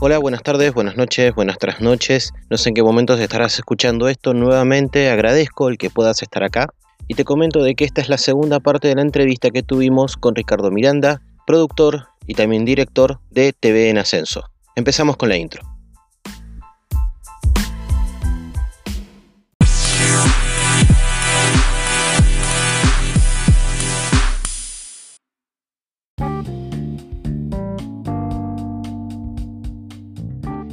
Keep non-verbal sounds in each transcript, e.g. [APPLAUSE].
Hola, buenas tardes, buenas noches, buenas trasnoches. No sé en qué momentos estarás escuchando esto. Nuevamente agradezco el que puedas estar acá. Y te comento de que esta es la segunda parte de la entrevista que tuvimos con Ricardo Miranda, productor y también director de TV en Ascenso. Empezamos con la intro.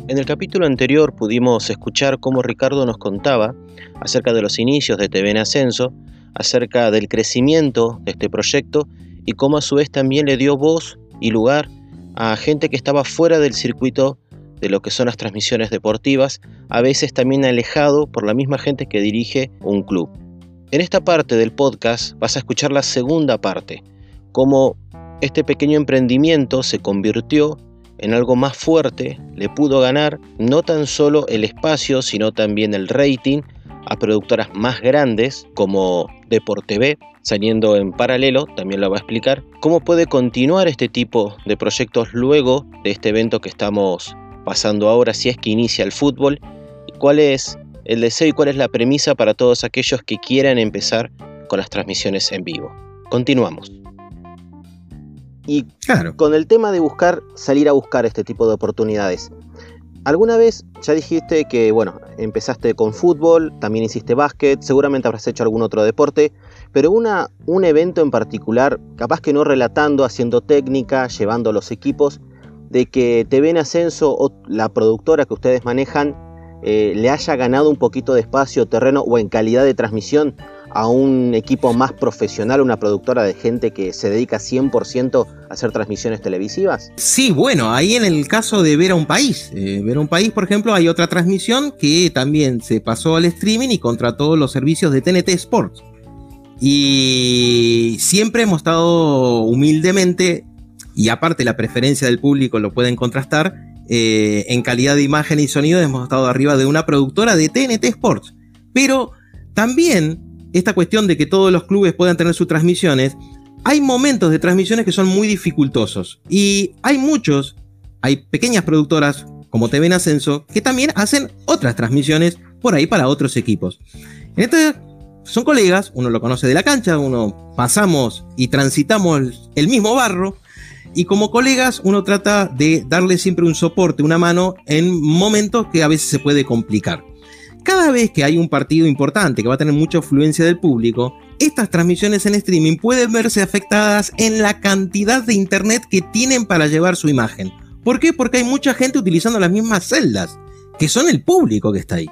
En el capítulo anterior pudimos escuchar cómo Ricardo nos contaba acerca de los inicios de TV en Ascenso, acerca del crecimiento de este proyecto y cómo a su vez también le dio voz y lugar a gente que estaba fuera del circuito de lo que son las transmisiones deportivas, a veces también alejado por la misma gente que dirige un club. En esta parte del podcast vas a escuchar la segunda parte, cómo este pequeño emprendimiento se convirtió en algo más fuerte, le pudo ganar no tan solo el espacio, sino también el rating a productoras más grandes como TV, saliendo en paralelo, también lo va a explicar, cómo puede continuar este tipo de proyectos luego de este evento que estamos pasando ahora, si es que inicia el fútbol, y cuál es el deseo y cuál es la premisa para todos aquellos que quieran empezar con las transmisiones en vivo. Continuamos. Y con el tema de buscar, salir a buscar este tipo de oportunidades. ¿Alguna vez ya dijiste que, bueno, empezaste con fútbol, también hiciste básquet, seguramente habrás hecho algún otro deporte, pero una, un evento en particular, capaz que no relatando, haciendo técnica, llevando los equipos, de que te ven ascenso o la productora que ustedes manejan eh, le haya ganado un poquito de espacio, terreno o en calidad de transmisión a un equipo más profesional, una productora de gente que se dedica 100% a hacer transmisiones televisivas? Sí, bueno, ahí en el caso de Ver a un País. Eh, Ver a un País, por ejemplo, hay otra transmisión que también se pasó al streaming y contrató los servicios de TNT Sports. Y siempre hemos estado humildemente, y aparte la preferencia del público lo pueden contrastar, eh, en calidad de imagen y sonido hemos estado arriba de una productora de TNT Sports. Pero también esta cuestión de que todos los clubes puedan tener sus transmisiones, hay momentos de transmisiones que son muy dificultosos. Y hay muchos, hay pequeñas productoras como TV en Ascenso, que también hacen otras transmisiones por ahí para otros equipos. En este son colegas, uno lo conoce de la cancha, uno pasamos y transitamos el mismo barro, y como colegas uno trata de darle siempre un soporte, una mano en momentos que a veces se puede complicar cada vez que hay un partido importante que va a tener mucha afluencia del público, estas transmisiones en streaming pueden verse afectadas en la cantidad de internet que tienen para llevar su imagen. ¿Por qué? Porque hay mucha gente utilizando las mismas celdas, que son el público que está ahí.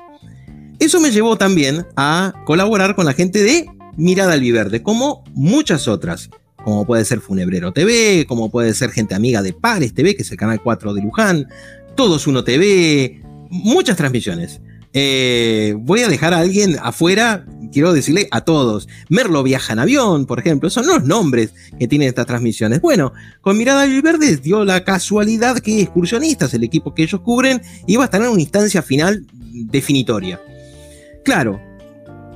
Eso me llevó también a colaborar con la gente de Mirada Albiverde, como muchas otras, como puede ser Funebrero TV, como puede ser gente amiga de Pares TV, que es el canal 4 de Luján, Todos Uno TV, muchas transmisiones. Eh, voy a dejar a alguien afuera, quiero decirle a todos. Merlo viaja en avión, por ejemplo, son los nombres que tienen estas transmisiones. Bueno, con Mirada Verde dio la casualidad que Excursionistas, el equipo que ellos cubren, iba a estar en una instancia final definitoria. Claro,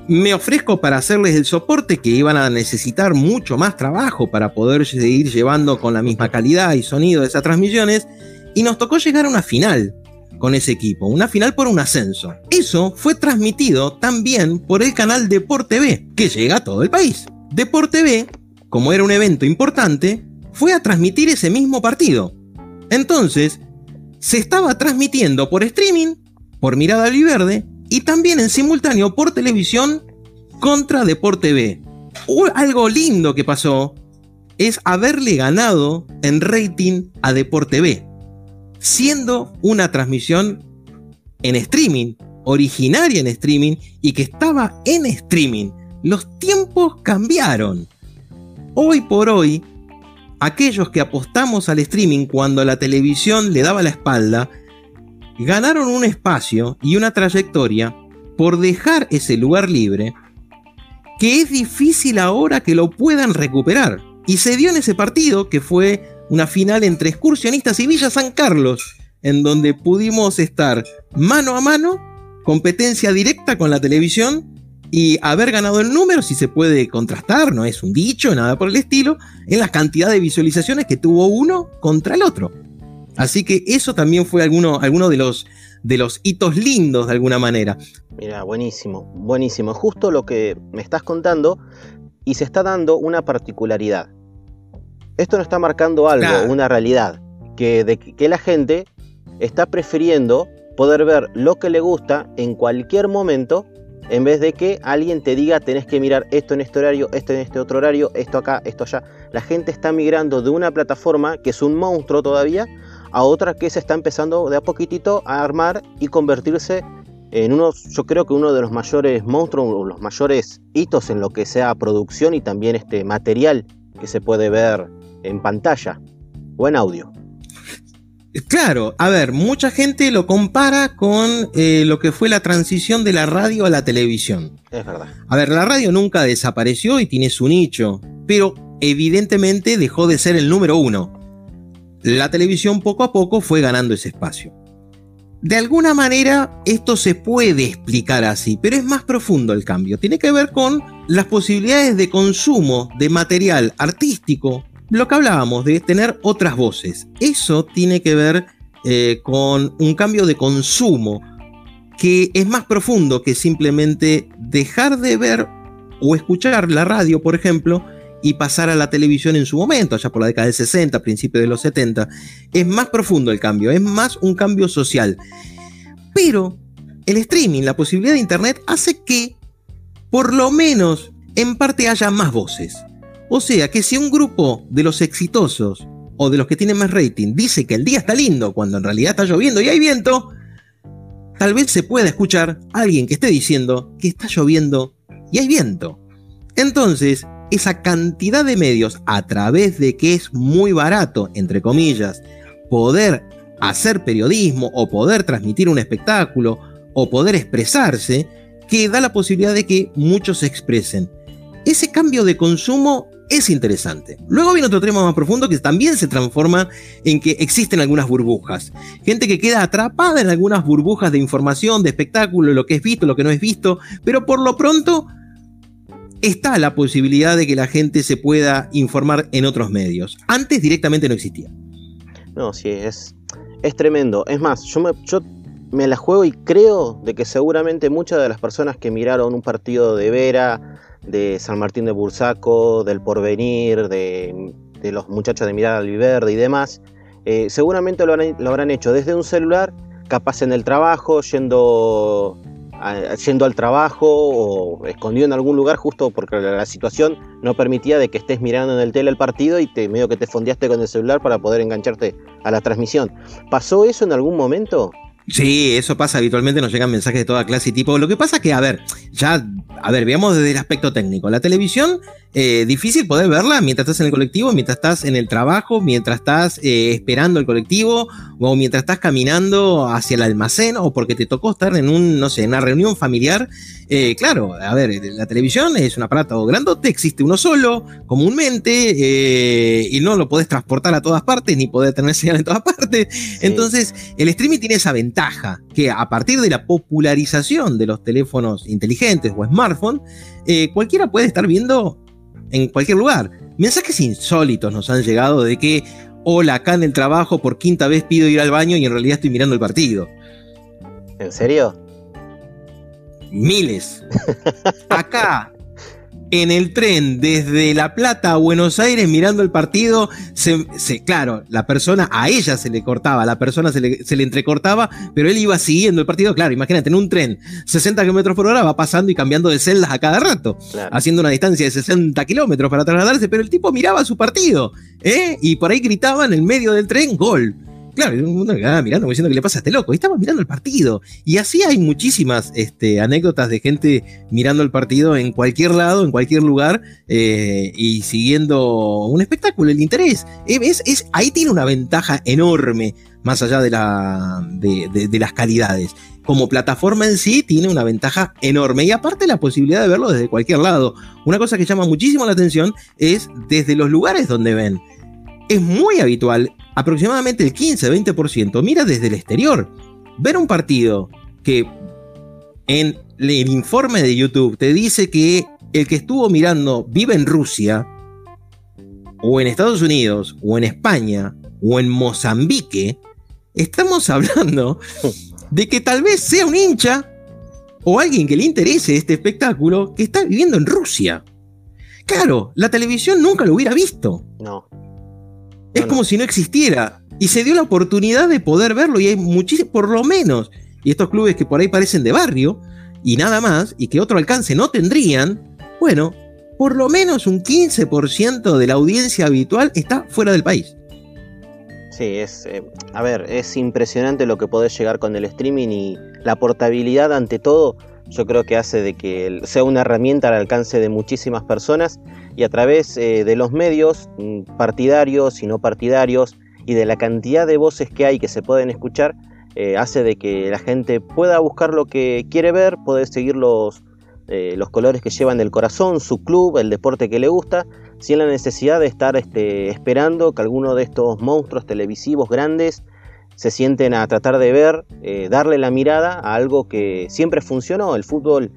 me ofrezco para hacerles el soporte que iban a necesitar mucho más trabajo para poder seguir llevando con la misma calidad y sonido de esas transmisiones, y nos tocó llegar a una final con ese equipo, una final por un ascenso. Eso fue transmitido también por el canal Deport TV, que llega a todo el país. Deport TV, como era un evento importante, fue a transmitir ese mismo partido. Entonces, se estaba transmitiendo por streaming, por Mirada Verde y también en simultáneo por televisión contra Deport TV. algo lindo que pasó es haberle ganado en rating a Deport TV siendo una transmisión en streaming, originaria en streaming y que estaba en streaming. Los tiempos cambiaron. Hoy por hoy, aquellos que apostamos al streaming cuando la televisión le daba la espalda, ganaron un espacio y una trayectoria por dejar ese lugar libre que es difícil ahora que lo puedan recuperar. Y se dio en ese partido que fue una final entre excursionistas y Villa San Carlos, en donde pudimos estar mano a mano, competencia directa con la televisión y haber ganado el número, si se puede contrastar, no es un dicho, nada por el estilo, en la cantidad de visualizaciones que tuvo uno contra el otro. Así que eso también fue alguno, de, los, de los hitos lindos de alguna manera. Mira, buenísimo, buenísimo. Justo lo que me estás contando y se está dando una particularidad. Esto no está marcando algo, una realidad, que, de, que la gente está prefiriendo poder ver lo que le gusta en cualquier momento en vez de que alguien te diga tenés que mirar esto en este horario, esto en este otro horario, esto acá, esto allá. La gente está migrando de una plataforma que es un monstruo todavía a otra que se está empezando de a poquitito a armar y convertirse en uno, yo creo que uno de los mayores monstruos, los mayores hitos en lo que sea producción y también este material que se puede ver en pantalla o en audio. Claro, a ver, mucha gente lo compara con eh, lo que fue la transición de la radio a la televisión. Es verdad. A ver, la radio nunca desapareció y tiene su nicho, pero evidentemente dejó de ser el número uno. La televisión poco a poco fue ganando ese espacio. De alguna manera esto se puede explicar así, pero es más profundo el cambio. Tiene que ver con las posibilidades de consumo de material artístico, lo que hablábamos de tener otras voces. Eso tiene que ver eh, con un cambio de consumo que es más profundo que simplemente dejar de ver o escuchar la radio, por ejemplo, y pasar a la televisión en su momento, allá por la década del 60, principios de los 70. Es más profundo el cambio, es más un cambio social. Pero el streaming, la posibilidad de Internet, hace que por lo menos en parte haya más voces. O sea que si un grupo de los exitosos o de los que tienen más rating dice que el día está lindo cuando en realidad está lloviendo y hay viento, tal vez se pueda escuchar a alguien que esté diciendo que está lloviendo y hay viento. Entonces, esa cantidad de medios a través de que es muy barato, entre comillas, poder hacer periodismo o poder transmitir un espectáculo o poder expresarse, que da la posibilidad de que muchos se expresen. Ese cambio de consumo es interesante. Luego viene otro tema más profundo que también se transforma en que existen algunas burbujas. Gente que queda atrapada en algunas burbujas de información, de espectáculo, lo que es visto, lo que no es visto, pero por lo pronto está la posibilidad de que la gente se pueda informar en otros medios. Antes directamente no existía. No, sí, es, es tremendo. Es más, yo me, yo me la juego y creo de que seguramente muchas de las personas que miraron un partido de Vera, de San Martín de Bursaco, del Porvenir, de, los muchachos de Mirada al Viverde y demás, eh, seguramente lo, lo, habrán hecho desde un celular, capaz en el trabajo, yendo, yendo al trabajo o escondido en algún lugar justo porque la, situación no permitía de que estés mirando en el tele el partido y te medio que te fondeaste con el celular para poder engancharte a la transmisión. ¿Pasó eso en algún momento? Sí, eso pasa habitualmente, nos llegan mensajes de toda clase y tipo. Lo que pasa que, a ver, ya, a ver, veamos desde el aspecto técnico. La televisión, eh, difícil poder verla mientras estás en el colectivo, mientras estás en el trabajo, mientras estás eh, esperando el colectivo, o mientras estás caminando hacia el almacén, o porque te tocó estar en un, no sé, en una reunión familiar. Eh, claro, a ver, la televisión es un aparato grandote, existe uno solo, comúnmente, y no lo podés transportar a todas partes, ni poder tener [LAUGHS] señal en todas partes. Entonces, el streaming tiene esa ventaja que a partir de la popularización de los teléfonos inteligentes o smartphones, cualquiera puede estar viendo en cualquier lugar. Mensajes insólitos nos han llegado de que, hola, acá en el trabajo por quinta vez pido ir al baño y en realidad estoy mirando el partido. ¿En serio? Miles. [LAUGHS] Acá, en el tren desde La Plata a Buenos Aires mirando el partido, se, claro, la persona, a ella se le cortaba, la persona se le, entrecortaba, pero él iba siguiendo el partido, claro, imagínate, en un tren, 60 kilómetros por hora va pasando y cambiando de celdas a cada rato, haciendo una distancia de 60 kilómetros para trasladarse, pero el tipo miraba su partido, ¿eh? y por ahí gritaba en el medio del tren, gol. Claro, y mundo mirando, diciendo que le pasa a este loco. Y estaba mirando el partido. Y así hay muchísimas este, anécdotas de gente mirando el partido en cualquier lado, en cualquier lugar, eh, y siguiendo un espectáculo, el interés. Es, ahí tiene una ventaja enorme, más allá de, de las calidades como plataforma en sí tiene una ventaja enorme y aparte la posibilidad de verlo desde cualquier lado. Una cosa que llama muchísimo la atención es desde los lugares donde ven. Es muy habitual aproximadamente el 15-20% mira desde el exterior. Ver un partido que en el informe de YouTube te dice que el que estuvo mirando vive en Rusia, o en Estados Unidos, o en España, o en Mozambique, estamos [LAUGHS] hablando de que tal vez sea un hincha o alguien que le interese este espectáculo que está viviendo en Rusia. Claro, la televisión nunca lo hubiera visto. No. Es como si no existiera. Y se dio la oportunidad de poder verlo y hay muchísimos, por lo menos, y estos clubes que por ahí parecen de barrio y nada más, y que otro alcance no tendrían, bueno, por lo menos un 15% de la audiencia habitual está fuera del país. Sí, es, eh, a ver, es impresionante lo que podés llegar con el streaming y la portabilidad ante todo, yo creo que hace de que sea una herramienta al alcance de muchísimas personas y a través eh, de los medios mm, partidarios y no partidarios y de la cantidad de voces que hay que se pueden escuchar, eh, hace de que la gente pueda buscar lo que quiere ver, poder seguir los, los colores que llevan del corazón, su club, el deporte que le gusta sin la necesidad de estar este, esperando que alguno de estos monstruos televisivos grandes se sienten a tratar de ver, eh, darle la mirada a algo que siempre funcionó. El fútbol,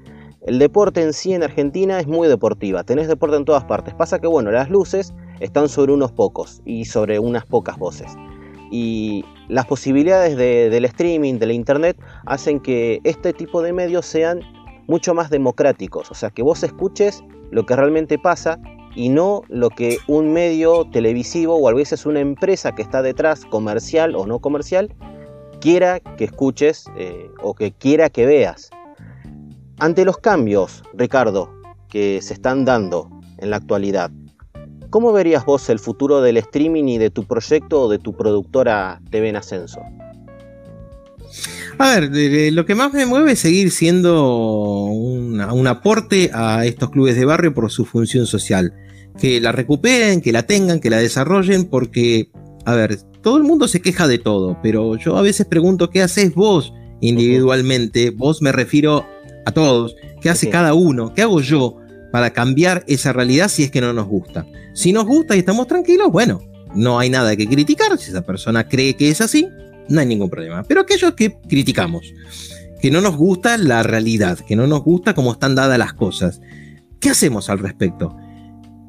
el deporte en sí en Argentina es muy deportiva, tenés deporte en todas partes. Pasa que bueno, las luces están sobre unos pocos y sobre unas pocas voces. Y las posibilidades del streaming, de la internet, hacen que este tipo de medios sean mucho más democráticos. O sea, que vos escuches lo que realmente pasa y no lo que un medio televisivo o a veces una empresa que está detrás, comercial o no comercial, quiera que escuches eh, o que quiera que veas. Ante los cambios, Ricardo, que se están dando en la actualidad, ¿cómo verías vos el futuro del streaming y de tu proyecto o de tu productora TV en Ascenso? A ver, lo que más me mueve es seguir siendo un, aporte a estos clubes de barrio por su función social. Que la recuperen, que la tengan, que la desarrollen, porque, a ver, todo el mundo se queja de todo, pero yo a veces pregunto, ¿qué haces vos individualmente? Vos me refiero a todos. ¿Qué hace cada uno? ¿Qué hago yo para cambiar esa realidad si es que no nos gusta? Si nos gusta y estamos tranquilos, bueno, no hay nada que criticar. Si esa persona cree que es así, no hay ningún problema. Pero aquellos que criticamos, que no nos gusta la realidad, que no nos gusta cómo están dadas las cosas, ¿qué hacemos al respecto?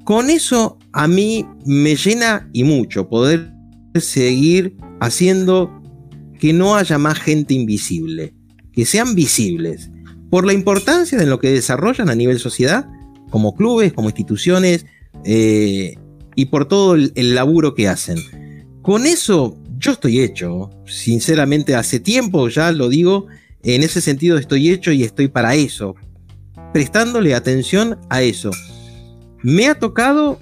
Con eso a mí me llena y mucho poder seguir haciendo que no haya más gente invisible, que sean visibles, por la importancia de lo que desarrollan a nivel sociedad, como clubes, como instituciones, eh, y por todo el laburo que hacen. Con eso yo estoy hecho, sinceramente hace tiempo ya lo digo, en ese sentido estoy hecho y estoy para eso, prestándole atención a eso. Me ha tocado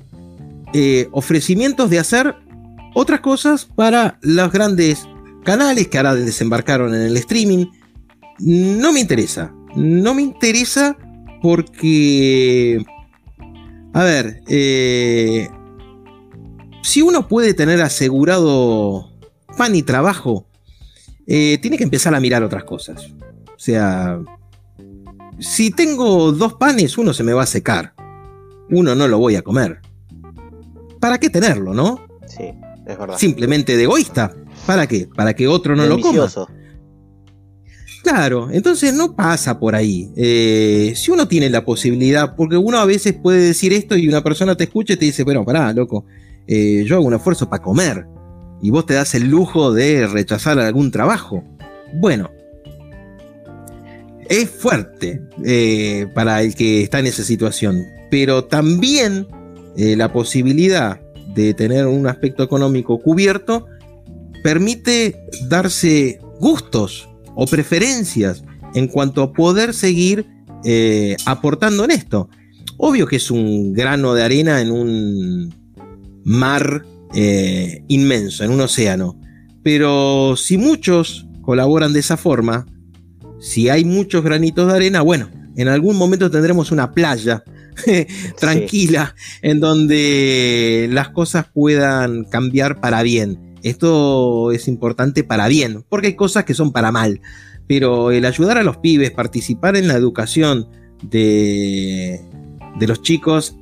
eh, ofrecimientos de hacer otras cosas para los grandes canales que ahora desembarcaron en el streaming. No me interesa, no me interesa porque, a ver, eh, si uno puede tener asegurado pan y trabajo, eh, tiene que empezar a mirar otras cosas. O sea, si tengo dos panes, uno se me va a secar. Uno no lo voy a comer. ¿Para qué tenerlo, no? Sí, es verdad. Simplemente de egoísta. ¿Para qué? Para que otro no lo coma. Claro, entonces no pasa por ahí. Eh, si uno tiene la posibilidad, porque uno a veces puede decir esto y una persona te escucha y te dice, bueno, pará, loco, eh, yo hago un esfuerzo para comer y vos te das el lujo de rechazar algún trabajo. Bueno, es fuerte eh, para el que está en esa situación, pero también eh, la posibilidad de tener un aspecto económico cubierto permite darse gustos o preferencias en cuanto a poder seguir eh, aportando en esto. Obvio que es un grano de arena en un mar eh, inmenso, en un océano. Pero si muchos colaboran de esa forma, si hay muchos granitos de arena, bueno, en algún momento tendremos una playa [LAUGHS] tranquila en donde las cosas puedan cambiar para bien. Esto es importante para bien, porque hay cosas que son para mal. Pero el ayudar a los pibes, participar en la educación de, de los chicos,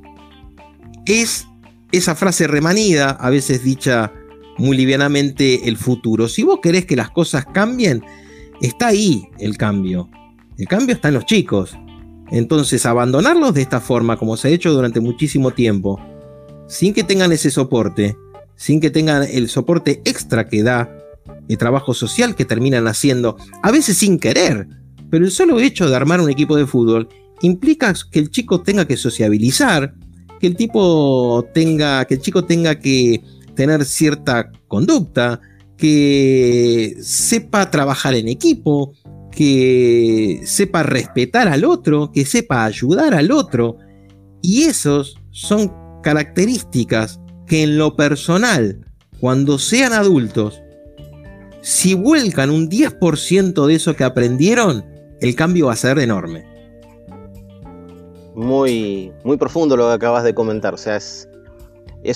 es esa frase remanida, a veces dicha muy livianamente, el futuro. Si vos querés que las cosas cambien, está ahí el cambio. El cambio está en los chicos. Entonces, abandonarlos de esta forma, como se ha hecho durante muchísimo tiempo, sin que tengan ese soporte, sin que tengan el soporte extra que da trabajo social que terminan haciendo, a veces sin querer, pero el solo hecho de armar un equipo de fútbol implica que el chico tenga que sociabilizar, que el tipo tenga, que el chico tenga que tener cierta conducta, que sepa trabajar en equipo, que sepa respetar al otro, que sepa ayudar al otro. Y esos son características que en lo personal, cuando sean adultos, si vuelcan un 10% de eso que aprendieron, el cambio va a ser enorme. Muy, muy profundo lo que acabas de comentar. O sea, es,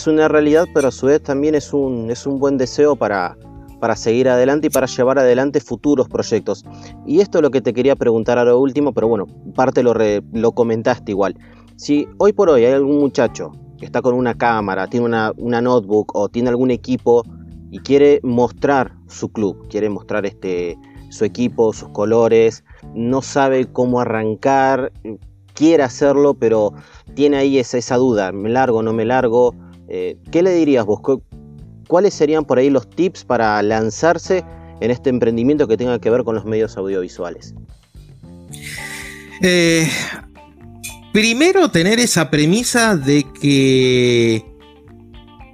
una realidad, pero a su vez también es un, es un buen deseo para, para seguir adelante y para llevar adelante futuros proyectos. Y esto es lo que te quería preguntar a lo último, pero bueno, parte lo, lo comentaste igual. Si hoy por hoy hay algún muchacho que está con una cámara, tiene una, una notebook o tiene algún equipo y quiere mostrar su club, quiere mostrar este, su equipo, sus colores, no sabe cómo arrancar, quiere hacerlo, pero tiene ahí esa, duda, ¿me largo, no me largo? Eh, ¿Qué le dirías vos? ¿Cuáles serían por ahí los tips para lanzarse en este emprendimiento que tenga que ver con los medios audiovisuales? Eh, primero, tener esa premisa de que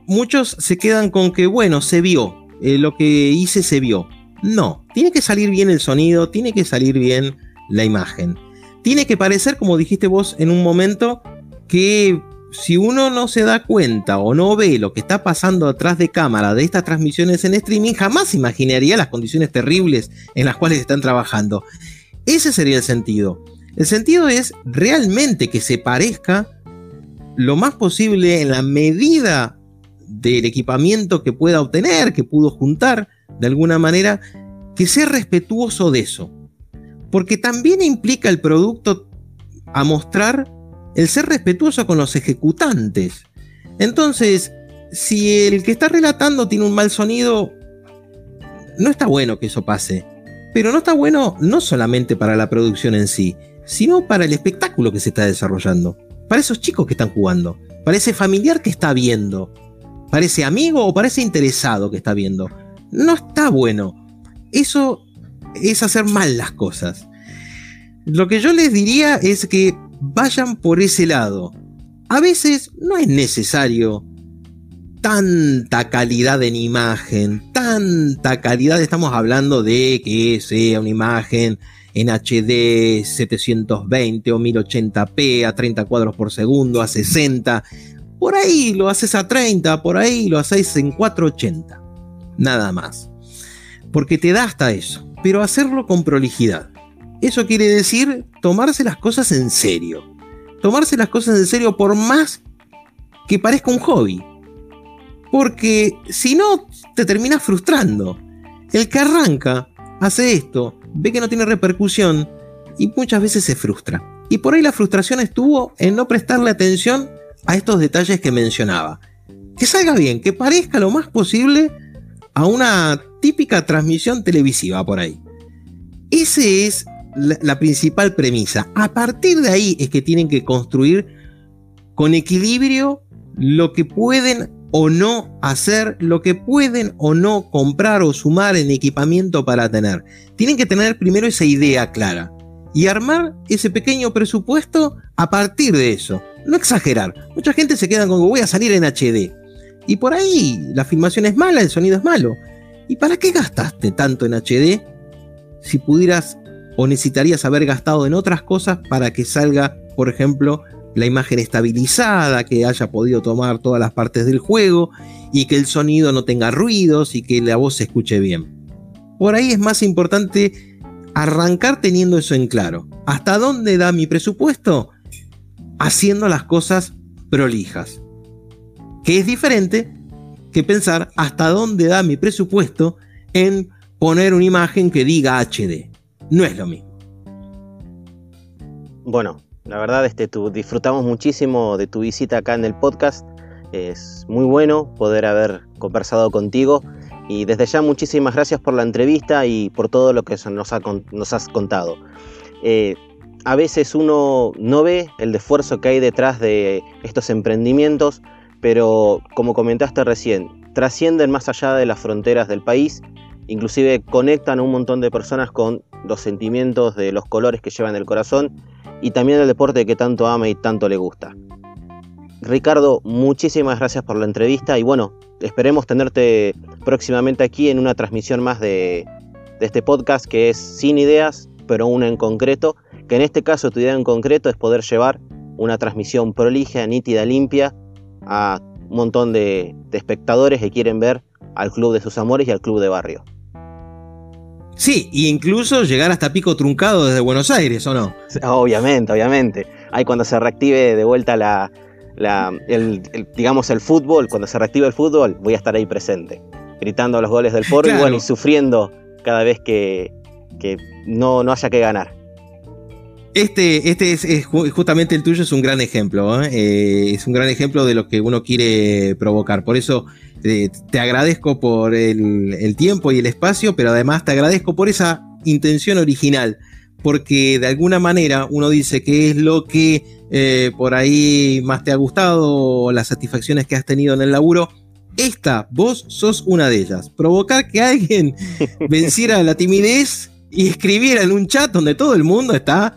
muchos se quedan con que, bueno, se vio, eh, lo que hice se vio. No, tiene que salir bien el sonido, tiene que salir bien la imagen. Tiene que parecer, como dijiste vos en un momento, que si uno no se da cuenta o no ve lo que está pasando atrás de cámara de estas transmisiones en streaming, jamás imaginaría las condiciones terribles en las cuales están trabajando. Ese sería el sentido. El sentido es realmente que se parezca lo más posible en la medida del equipamiento que pueda obtener, que pudo juntar de alguna manera, que sea respetuoso de eso. Porque también implica el producto a mostrar el ser respetuoso con los ejecutantes. Entonces, si el que está relatando tiene un mal sonido, no está bueno que eso pase. Pero no está bueno no solamente para la producción en sí, sino para el espectáculo que se está desarrollando. Para esos chicos que están jugando. Para ese familiar que está viendo. Para ese amigo o para ese interesado que está viendo. No está bueno. Eso es hacer mal las cosas. Lo que yo les diría es que vayan por ese lado. A veces no es necesario tanta calidad en imagen, tanta calidad, estamos hablando de que sea una imagen en HD 720 o 1080p a 30 cuadros por segundo, a 60, por ahí lo haces a 30, por ahí lo haces en 480, nada más, porque te da hasta eso, pero hacerlo con prolijidad. Eso quiere decir tomarse las cosas en serio. Tomarse las cosas en serio por más que parezca un hobby. Porque si no, te terminas frustrando. El que arranca, hace esto, ve que no tiene repercusión y muchas veces se frustra. Y por ahí la frustración estuvo en no prestarle atención a estos detalles que mencionaba. Que salga bien, que parezca lo más posible a una típica transmisión televisiva por ahí. Ese es la, principal premisa. A partir de ahí es que tienen que construir con equilibrio lo que pueden o no hacer, lo que pueden o no comprar o sumar en equipamiento para tener. Tienen que tener primero esa idea clara y armar ese pequeño presupuesto a partir de eso. No exagerar. Mucha gente se queda con voy a salir en HD. Y por ahí la filmación es mala, el sonido es malo. ¿Y para qué gastaste tanto en HD si pudieras o necesitarías haber gastado en otras cosas para que salga, por ejemplo, la imagen estabilizada, que haya podido tomar todas las partes del juego y que el sonido no tenga ruidos y que la voz se escuche bien. Por ahí es más importante arrancar teniendo eso en claro. ¿Hasta dónde da mi presupuesto? Haciendo las cosas prolijas. Que es diferente que pensar hasta dónde da mi presupuesto en poner una imagen que diga HD no es lo mismo. Bueno, la verdad este, disfrutamos muchísimo de tu visita acá en el podcast. Es muy bueno poder haber conversado contigo y desde ya muchísimas gracias por la entrevista y por todo lo que nos, has contado. Eh, a veces uno no ve el esfuerzo que hay detrás de estos emprendimientos, pero como comentaste recién, trascienden más allá de las fronteras del país inclusive conectan a un montón de personas con los sentimientos de los colores que llevan el corazón y también el deporte que tanto ama y tanto le gusta. Ricardo, muchísimas gracias por la entrevista y bueno, esperemos tenerte próximamente aquí en una transmisión más de, este podcast que es sin ideas, pero una en concreto, que en este caso tu idea en concreto es poder llevar una transmisión prolija, nítida, limpia a un montón de, de espectadores que quieren ver al club de sus amores y al club de barrio. Sí, e incluso llegar hasta Pico Truncado desde Buenos Aires, ¿o no? Obviamente, obviamente. Ahí cuando se reactive de vuelta la, el, digamos el fútbol, cuando se reactive el fútbol, voy a estar ahí presente, gritando los goles del Porto y, sufriendo cada vez que, no, no haya que ganar. Este, este es, justamente el tuyo, es un gran ejemplo, ¿eh? Eh, es un gran ejemplo de lo que uno quiere provocar. Por eso eh, te agradezco por el, el, tiempo y el espacio, pero además te agradezco por esa intención original, porque de alguna manera uno dice que es lo que por ahí más te ha gustado, las satisfacciones que has tenido en el laburo. Esta, vos sos una de ellas. Provocar que alguien [LAUGHS] venciera la timidez y escribiera en un chat donde todo el mundo está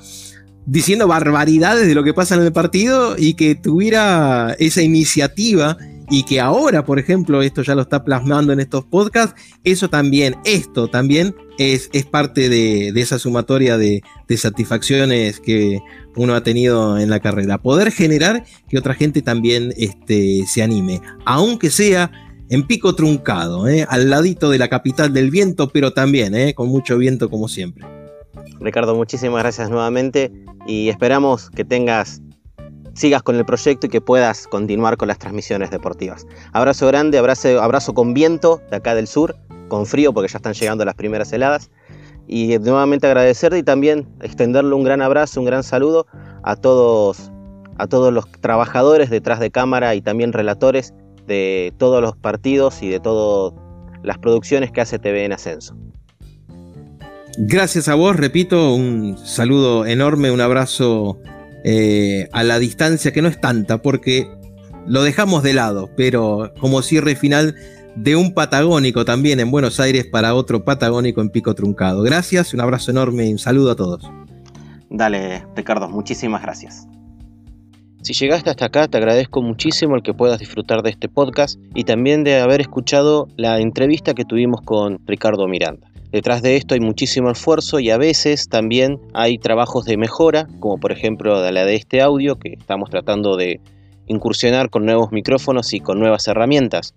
diciendo barbaridades de lo que pasa en el partido y que tuviera esa iniciativa y que ahora, por ejemplo, esto ya lo está plasmando en estos podcasts, eso también, esto también es, es parte de, esa sumatoria de, satisfacciones que uno ha tenido en la carrera. Poder generar que otra gente también este, se anime, aunque sea en pico truncado, ¿eh? al ladito de la capital del viento, pero también ¿eh? con mucho viento como siempre. Ricardo, muchísimas gracias nuevamente y esperamos que tengas sigas con el proyecto y que puedas continuar con las transmisiones deportivas. Abrazo grande, abrazo, abrazo con viento de acá del sur, con frío porque ya están llegando las primeras heladas. Y nuevamente agradecerte y también extenderle un gran abrazo, un gran saludo a todos, a todos los trabajadores detrás de cámara y también relatores de todos los partidos y de todas las producciones que hace TV en Ascenso. Gracias a vos, repito, un saludo enorme, un abrazo eh, a la distancia que no es tanta, porque lo dejamos de lado, pero como cierre final de un patagónico también en Buenos Aires para otro patagónico en Pico Truncado. Gracias, un abrazo enorme y un saludo a todos. Dale, Ricardo, muchísimas gracias. Si llegaste hasta acá, te agradezco muchísimo el que puedas disfrutar de este podcast y también de haber escuchado la entrevista que tuvimos con Ricardo Miranda. Detrás de esto hay muchísimo esfuerzo y a veces también hay trabajos de mejora, como por ejemplo la de este audio, que estamos tratando de incursionar con nuevos micrófonos y con nuevas herramientas.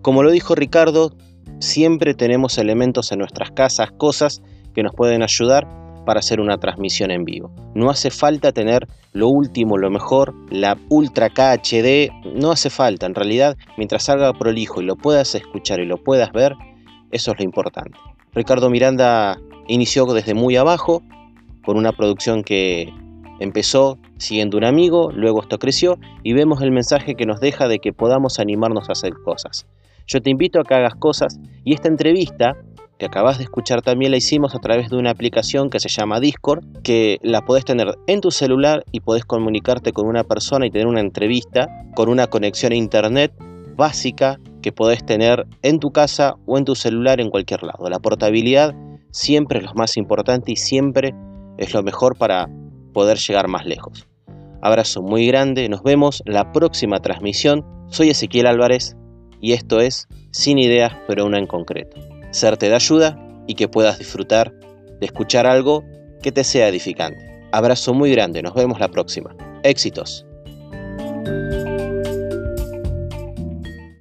Como lo dijo Ricardo, siempre tenemos elementos en nuestras casas, cosas que nos pueden ayudar para hacer una transmisión en vivo. No hace falta tener lo último, lo mejor, la Ultra KHD, no hace falta. En realidad, mientras salga prolijo y lo puedas escuchar y lo puedas ver, eso es lo importante. Ricardo Miranda inició desde muy abajo, con una producción que empezó siguiendo un amigo, luego esto creció y vemos el mensaje que nos deja de que podamos animarnos a hacer cosas. Yo te invito a que hagas cosas y esta entrevista que acabas de escuchar también la hicimos a través de una aplicación que se llama Discord, que la podés tener en tu celular y podés comunicarte con una persona y tener una entrevista con una conexión a internet básica que podés tener en tu casa o en tu celular en cualquier lado. La portabilidad siempre es lo más importante y siempre es lo mejor para poder llegar más lejos. Abrazo muy grande, nos vemos la próxima transmisión. Soy Ezequiel Álvarez y esto es Sin Ideas pero una en concreto. Serte de ayuda y que puedas disfrutar de escuchar algo que te sea edificante. Abrazo muy grande, nos vemos la próxima. Éxitos.